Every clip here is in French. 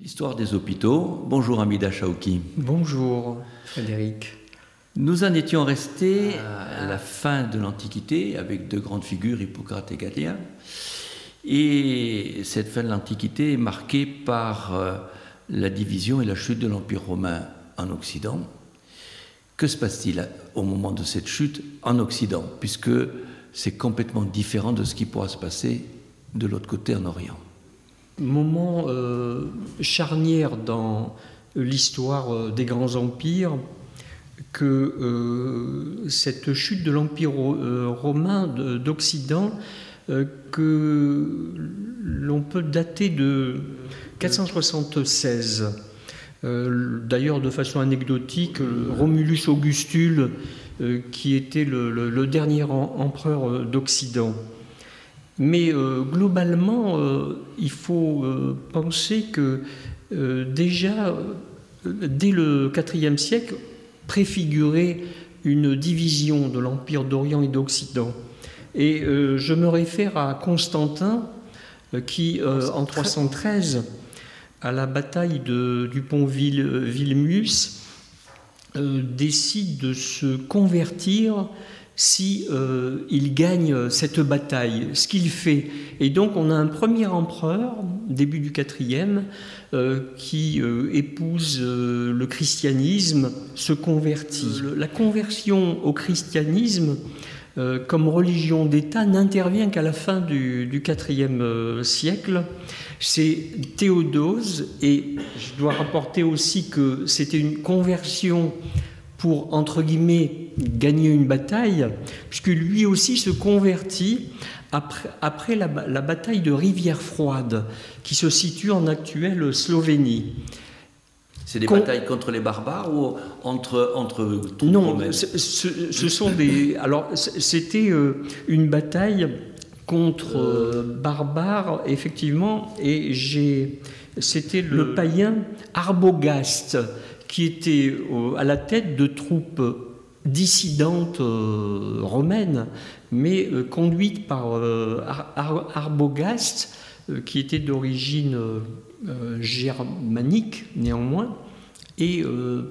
L'histoire des hôpitaux. Bonjour Amida Chaouki. Bonjour Frédéric. Nous en étions restés à la fin de l'Antiquité avec deux grandes figures, Hippocrate et Galien. Et cette fin de l'Antiquité est marquée par euh, la division et la chute de l'Empire romain en Occident. Que se passe-t-il au moment de cette chute en Occident Puisque c'est complètement différent de ce qui pourra se passer de l'autre côté en Orient? Moment euh, charnière dans l'histoire euh, des grands empires que euh, cette chute de l'empire romain d'Occident que l'on peut dater de 476. D'ailleurs, de façon anecdotique, Romulus Augustule, qui était le dernier empereur d'Occident, mais euh, globalement, euh, il faut euh, penser que déjà, dès le IVe siècle, préfigurait une division de l'Empire d'Orient et d'Occident. Et je me réfère à Constantin, qui, en 313, à la bataille de, du pont Vilmus, décide de se convertir si euh, il gagne cette bataille, ce qu'il fait. Et donc on a un premier empereur, début du quatrième, euh, qui euh, épouse le christianisme, se convertit. La conversion au christianisme comme religion d'État n'intervient qu'à la fin du, quatrième siècle. C'est Théodose, et je dois rapporter aussi que c'était une conversion pour, entre guillemets, gagner une bataille, puisque lui aussi se convertit après, après la, bataille de Rivière Froide, qui se situe en actuelle Slovénie. C'est des batailles contre les barbares ou entre entre Non, ce, ce, sont des. Alors c'était euh, une bataille contre euh, barbares, effectivement, et j'ai. C'était le païen Arbogast qui était à la tête de troupes dissidentes euh, romaines, mais euh, conduites par euh, Arbogast, qui était d'origine germanique néanmoins, et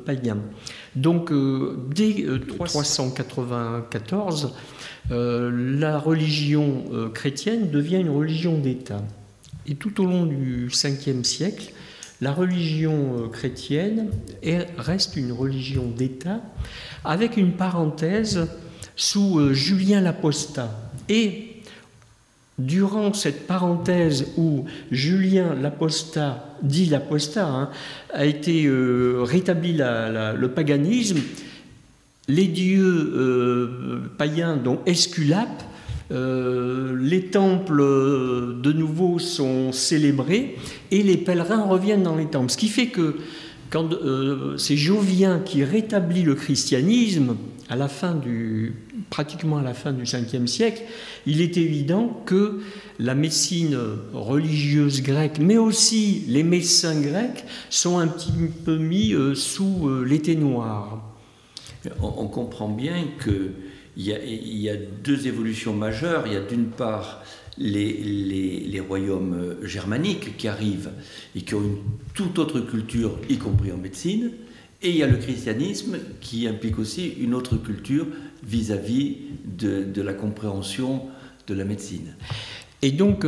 païen. Donc dès 394, la religion chrétienne devient une religion d'État. Et tout au long du 5e siècle, la religion euh, chrétienne reste une religion d'État, avec une parenthèse sous euh, Julien l'Apostat. Et durant cette parenthèse où Julien l'Apostat, dit l'Apostat, hein, a été euh, rétabli le paganisme, les dieux païens, dont Esculape, euh, les temples euh, de nouveau sont célébrés et les pèlerins reviennent dans les temples. Ce qui fait que quand euh, c'est Jovien qui rétablit le christianisme à la fin du, pratiquement à la fin du 5e siècle, il est évident que la médecine religieuse grecque, mais aussi les médecins grecs, sont un petit peu mis sous l'été noir. On, comprend bien que il y, a, deux évolutions majeures. Il y a d'une part les, royaumes euh, germaniques qui arrivent et qui ont une toute autre culture, y compris en médecine. Et il y a le christianisme qui implique aussi une autre culture vis-à-vis de, la compréhension de la médecine. Et donc,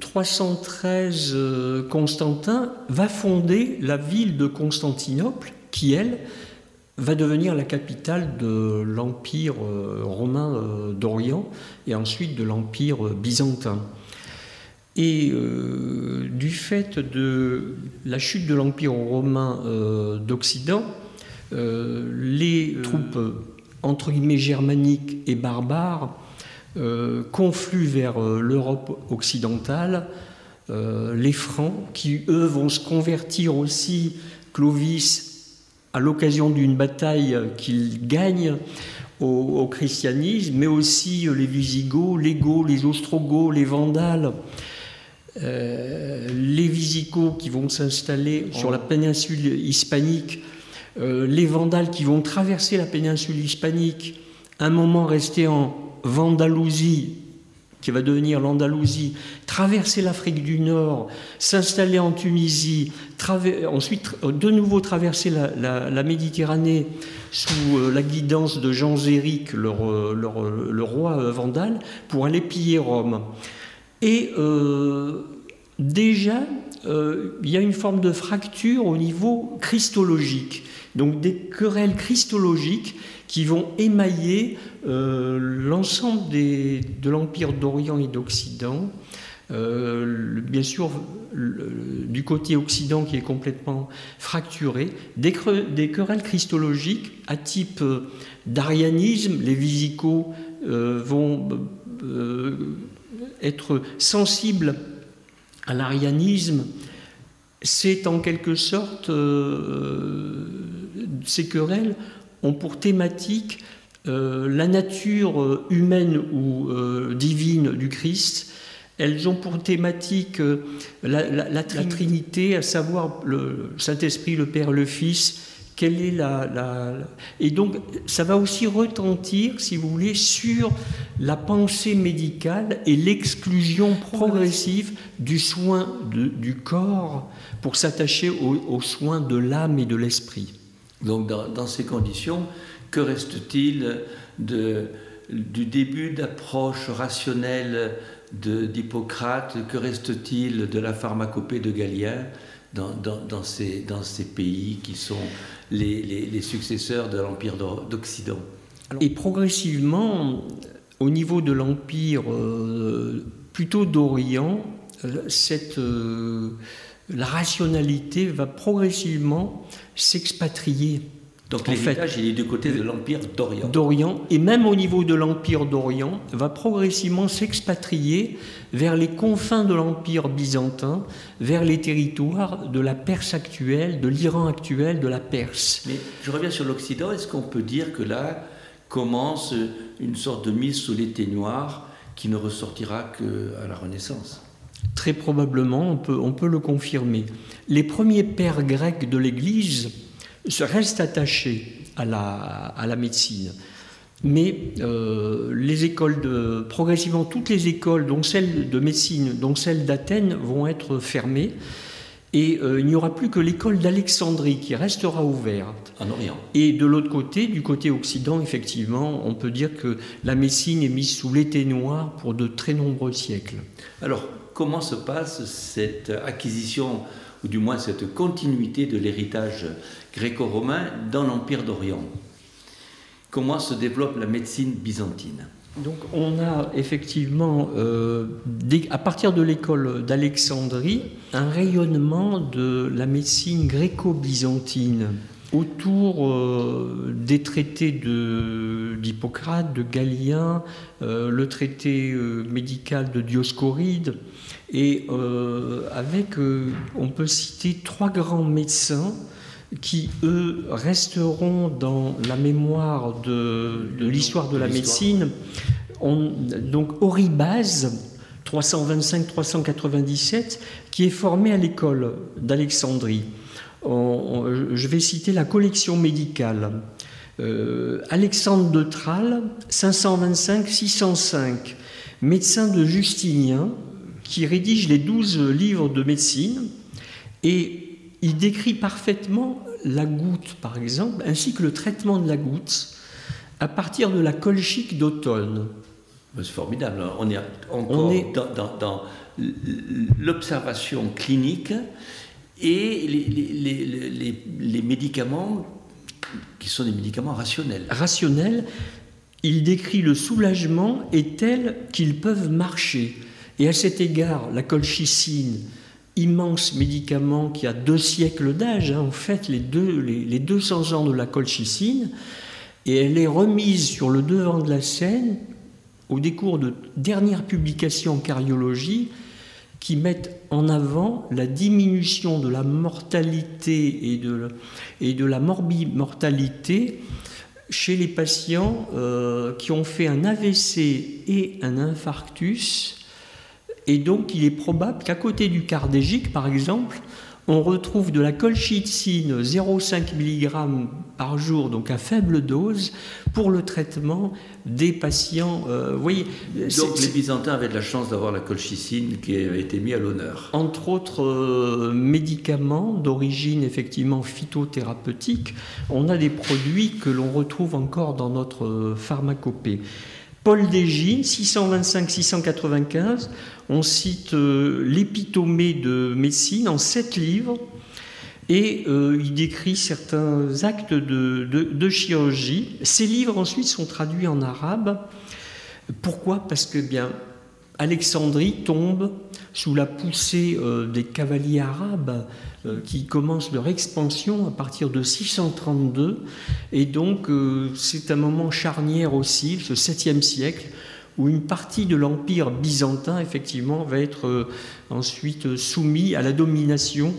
313 euh, euh, Constantin va fonder la ville de Constantinople, qui, elle, va devenir la capitale de l'Empire euh, romain euh, d'Orient et ensuite de l'Empire euh, byzantin. Et du fait de la chute de l'Empire romain d'Occident, les troupes entre guillemets germaniques et barbares confluent vers l'Europe occidentale, les Francs, qui eux vont se convertir aussi, Clovis à l'occasion d'une bataille qu'il gagne au, christianisme, mais aussi les Visigoths, les Goths, les Ostrogoths, les Vandales. Euh, les Visigoths qui vont s'installer sur la péninsule hispanique, euh, les Vandales qui vont traverser la péninsule hispanique, un moment restés en Vandalousie, qui va devenir l'Andalousie, traverser l'Afrique du Nord, s'installer en Tunisie, ensuite de nouveau traverser la, Méditerranée sous euh, la guidance de Jean Zéric, le roi vandal, pour aller piller Rome. Euh, déjà, euh, il y a une forme de fracture au niveau christologique, donc des querelles christologiques qui vont émailler euh, l'ensemble de l'Empire d'Orient et d'Occident. Euh, bien sûr, du côté occident qui est complètement fracturé, des, des querelles christologiques à type d'arianisme, les visicaux vont être sensibles à l'arianisme, c'est en quelque sorte, euh, ces querelles ont pour thématique euh, la nature humaine ou euh, divine du Christ. Elles ont pour thématique la, Trinité, à savoir le Saint-Esprit, le Père, le Fils, quelle est la, Et donc, ça va aussi retentir, si vous voulez, sur la pensée médicale et l'exclusion progressive du soin du corps pour s'attacher aux, soins de l'âme et de l'esprit. Donc, dans, ces conditions, que reste-t-il du début d'approche rationnelle d'Hippocrate? Que reste-t-il de la pharmacopée de Galien? Dans, ces, pays qui sont les, successeurs de l'Empire d'Occident. Et progressivement, au niveau de l'Empire euh, plutôt d'Orient, euh, euh, la rationalité va progressivement s'expatrier donc l'héritage, il est du côté de l'Empire d'Orient. D'Orient, et même au niveau de l'Empire d'Orient, va progressivement s'expatrier vers les confins de l'Empire byzantin, vers les territoires de la Perse actuelle, de l'Iran actuel, de la Perse. Mais je reviens sur l'Occident, est-ce qu'on peut dire que là commence une sorte de mise sous l'été noir qui ne ressortira qu'à la Renaissance? Très probablement, on peut, on peut le confirmer. Les premiers pères grecs de l'Église, se reste attaché à la, à la médecine. Mais euh, les écoles de, progressivement, toutes les écoles, dont celle de médecine, dont celle d'Athènes, vont être fermées. Et euh, il n'y aura plus que l'école d'Alexandrie qui restera ouverte. En Orient. Et de l'autre côté, du côté occident, effectivement, on peut dire que la médecine est mise sous l'été noir pour de très nombreux siècles. Alors, comment se passe cette acquisition, ou du moins cette continuité de l'héritage gréco-romain dans l'Empire d'Orient. Comment se développe la médecine byzantine donc on a effectivement, euh, à partir de l'école d'Alexandrie, un rayonnement de la médecine gréco-byzantine autour euh, des traités d'Hippocrate, de, Galien, euh, le traité médical de Dioscoride, et avec, on peut citer trois grands médecins qui, eux, resteront dans la mémoire de, l'histoire de la médecine. donc Oribase, 325-397, qui est formé à l'école d'Alexandrie. Je vais citer la collection médicale. Euh, Alexandre de Tralles, 525-605, médecin de Justinien, qui rédige les douze livres de médecine. Et il décrit parfaitement la goutte, par exemple, ainsi que le traitement de la goutte à partir de la colchique d'automne. C'est formidable. On est encore dans, l'observation clinique et les, médicaments qui sont des médicaments rationnels. Rationnels, il décrit le soulagement est tel qu'ils peuvent marcher. Et à cet égard, la colchicine, immense médicament qui a deux siècles d'âge, hein, en fait les, deux, les, 200 ans de la colchicine, et elle est remise sur le devant de la scène au décours de dernières publications en cardiologie qui mettent en avant la diminution de la mortalité et de, et de la morbimortalité chez les patients euh, qui ont fait un AVC et un infarctus et donc, il est probable qu'à côté du cardégique, par exemple, on retrouve de la colchicine 0,5 mg par jour, donc à faible dose, pour le traitement des patients. Euh, voyez, donc les Byzantins avaient de la chance d'avoir la colchicine qui avait été mise à l'honneur. Entre autres euh, médicaments d'origine effectivement phytothérapeutique, on a des produits que l'on retrouve encore dans notre euh, pharmacopée. Paul Dégine, 625-695, on cite euh, l'épitomée de médecine en sept livres et euh, il décrit certains actes de, chirurgie. Ces livres ensuite sont traduits en arabe. Pourquoi? Parce que bien Alexandrie tombe sous la poussée euh, des cavaliers arabes qui commencent leur expansion à partir de 632. Et donc c'est un moment charnière aussi, ce 7e siècle, où une partie de l'empire byzantin, effectivement, va être euh, ensuite soumis à la domination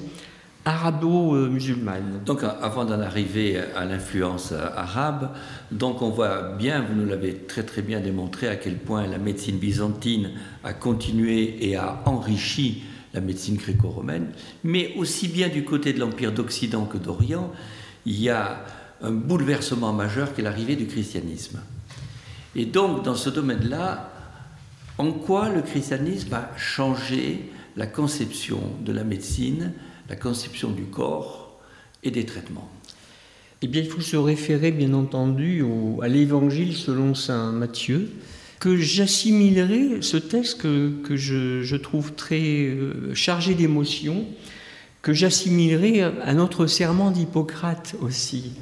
arabo-musulmane. Donc avant d'en arriver à l'influence arabe, donc on voit bien, vous nous l'avez très très bien démontré, à quel point la médecine byzantine a continué et a enrichi la médecine gréco-romaine, mais aussi bien du côté de l'empire d'Occident que d'Orient, il y a un bouleversement majeur qui est l'arrivée du christianisme. Et donc, dans ce domaine-là, en quoi le christianisme a changé la conception de la médecine, la conception du corps et des traitements Eh bien, il faut se référer, bien entendu, à l'évangile selon saint Matthieu, que j'assimilerai ce texte que, je, trouve très euh, chargé d'émotion, que j'assimilerai à notre serment d'Hippocrate aussi.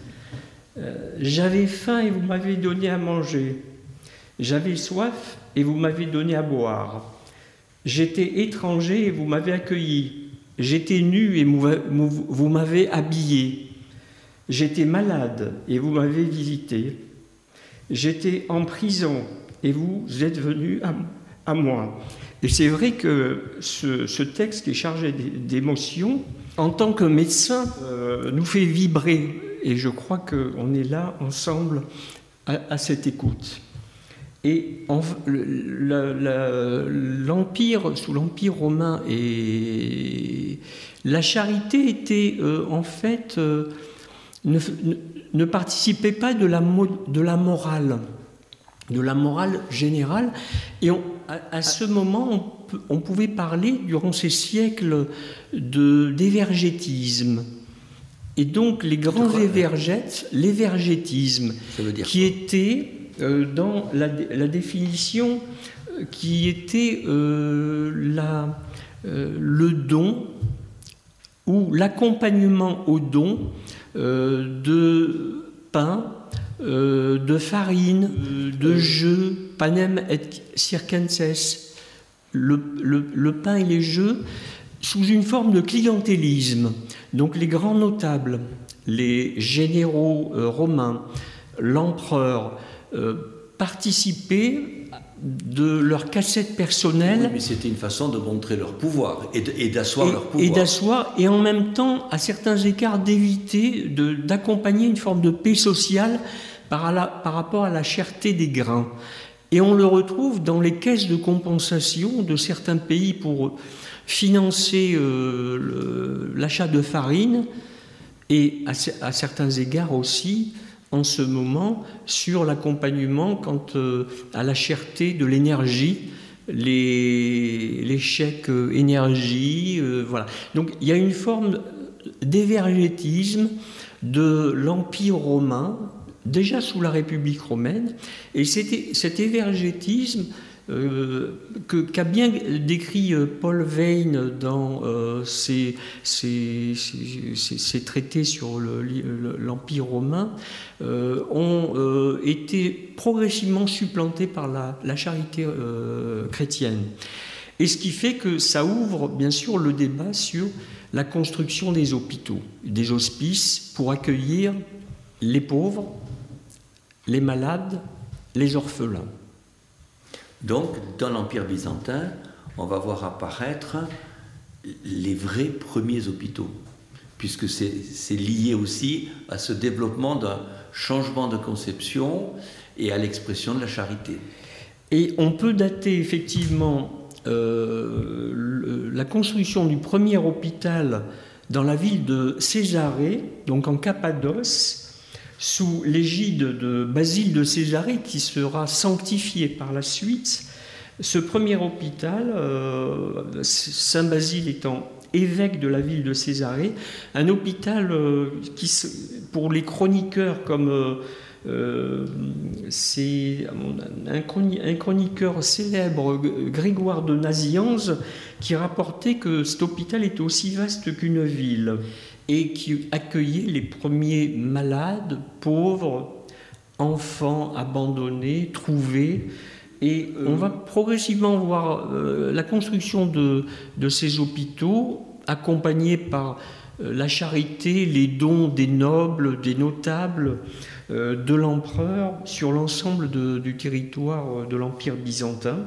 Euh, j'avais faim et vous m'avez donné à manger. J'avais soif et vous m'avez donné à boire. J'étais étranger et vous m'avez accueilli. J'étais nu et vous m'avez habillé. J'étais malade et vous m'avez visité. J'étais en prison et vous êtes venu à, moi. Et c'est vrai que ce, texte qui est chargé d'émotions, en tant que médecin, euh, nous fait vibrer. Et je crois qu'on est là ensemble à cette écoute. Et l'empire, sous l'empire romain, et la charité était euh, en fait euh, ne, participait pas de la, de la morale, de la morale générale. Et à, ce moment, on, pouvait parler durant ces siècles d'évergétisme. Et donc les grands évergètes, l'évergétisme, qui était dans la, définition euh, qui était euh, le don ou l'accompagnement au don de pain, de farine, de jeux, panem et circenses, le, le, pain et les jeux, sous une forme de clientélisme. Donc les grands notables, les généraux romains, l'empereur, euh, participer de leur cassette personnelle. mais c'était une façon de montrer leur pouvoir et d'asseoir leur pouvoir. Et d'asseoir, et en même temps, à certains écarts, d'éviter d'accompagner une forme de paix sociale par, par, rapport à la cherté des grains. Et on le retrouve dans les caisses de compensation de certains pays pour financer euh, l'achat de farine et à, à certains égards aussi en ce moment sur l'accompagnement quant euh, à la cherté de l'énergie, les, euh, énergie, euh, voilà. Donc il y a une forme d'évergétisme de l'Empire romain, déjà sous la République romaine, et cet évergétisme euh, qu'a bien décrit euh, Paul Veyne dans euh, ses, traités sur l'Empire romain, ont été progressivement supplantés par la, charité chrétienne. Et ce qui fait que ça ouvre bien sûr le débat sur la construction des hôpitaux, des hospices pour accueillir les pauvres, les malades, les orphelins. Donc, dans l'Empire byzantin, on va voir apparaître les vrais premiers hôpitaux, puisque c'est lié aussi à ce développement d'un changement de conception et à l'expression de la charité. Et on peut dater effectivement euh, la construction du premier hôpital dans la ville de Césarée, donc en Cappadoce, sous l'égide de Basile de Césarée, qui sera sanctifié par la suite. Ce premier hôpital, euh, Saint Basile étant évêque de la ville de Césarée, un hôpital euh, qui, pour les chroniqueurs comme euh, un, chroniqueur célèbre, Grégoire de Nazianze, qui rapportait que cet hôpital était aussi vaste qu'une ville et qui accueillait les premiers malades, pauvres, enfants abandonnés, trouvés. Et euh, on va progressivement voir euh, la construction de, ces hôpitaux accompagnés par la charité, les dons des nobles, des notables, euh, de l'empereur sur l'ensemble du territoire euh, de l'Empire byzantin.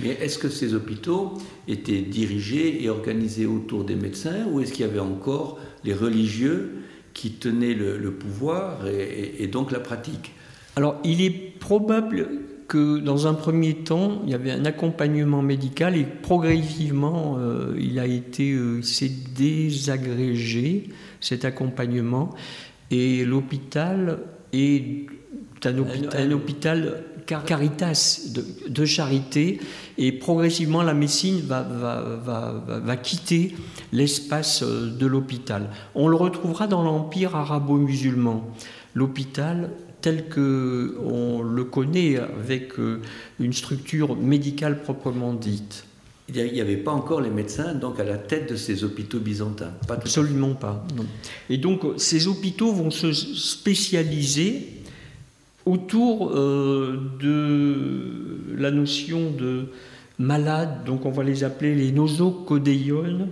Mais est-ce que ces hôpitaux étaient dirigés et organisés autour des médecins ou est-ce qu'il y avait encore les religieux qui tenaient le, pouvoir et, donc la pratique? Alors il est probable que dans un premier temps, il y avait un accompagnement médical et progressivement, euh, il a été, s'est désagrégé cet accompagnement. Et l'hôpital un hôpital, un hôpital caritas de, charité et progressivement la médecine va, va, va, va quitter l'espace euh, de l'hôpital. On le retrouvera dans l'empire arabo-musulman. L'hôpital tel que on le connaît avec euh, une structure médicale proprement dite. Il n'y avait pas encore les médecins donc à la tête de ces hôpitaux byzantins. Pas Absolument pas. Et donc ces hôpitaux vont se spécialiser autour euh, de la notion de malades, donc on va les appeler les nosocodéiones,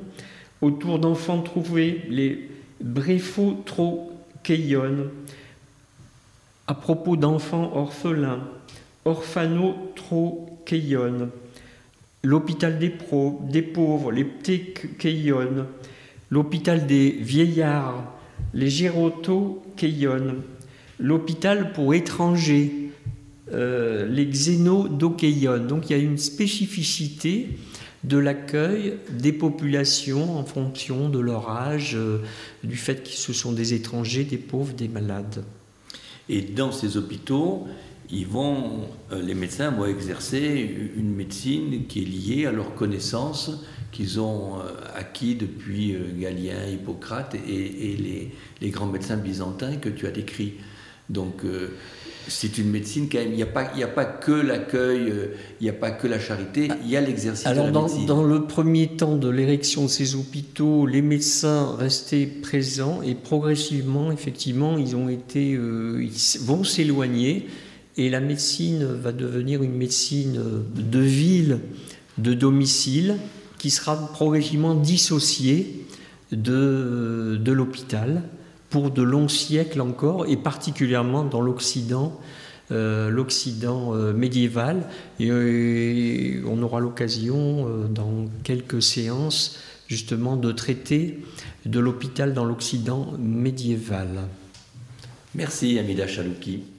autour d'enfants trouvés, les bréphotrocheiones, à propos d'enfants orphelins, orphanotrocheiones l'hôpital des, des pauvres, les Ptékeïon, l'hôpital des vieillards, les Géroto-Keyon, l'hôpital pour étrangers, euh, les Xénodokéion. Donc il y a une spécificité de l'accueil des populations en fonction de leur âge, euh, du fait que ce sont des étrangers, des pauvres, des malades. Et dans ces hôpitaux, ils vont, euh, les médecins vont exercer une médecine qui est liée à leurs connaissances qu'ils ont acquis depuis Galien, Hippocrate et, les, les, grands médecins byzantins que tu as décrits. Donc c'est une médecine quand même, il n'y a, pas, a pas que l'accueil, il n'y a pas que la charité, il y a l'exercice de la dans, médecine. dans le premier temps de l'érection de ces hôpitaux, les médecins restaient présents et progressivement, effectivement, ils, ont été, ils vont s'éloigner et la médecine va devenir une médecine de ville, de domicile, qui sera progressivement dissociée de, de l'hôpital pour de longs siècles encore, et particulièrement dans l'Occident, euh, l'Occident euh, médiéval. Et, on aura l'occasion, euh, dans quelques séances, justement, de traiter de l'hôpital dans l'Occident médiéval. Merci, Amida Chalouki.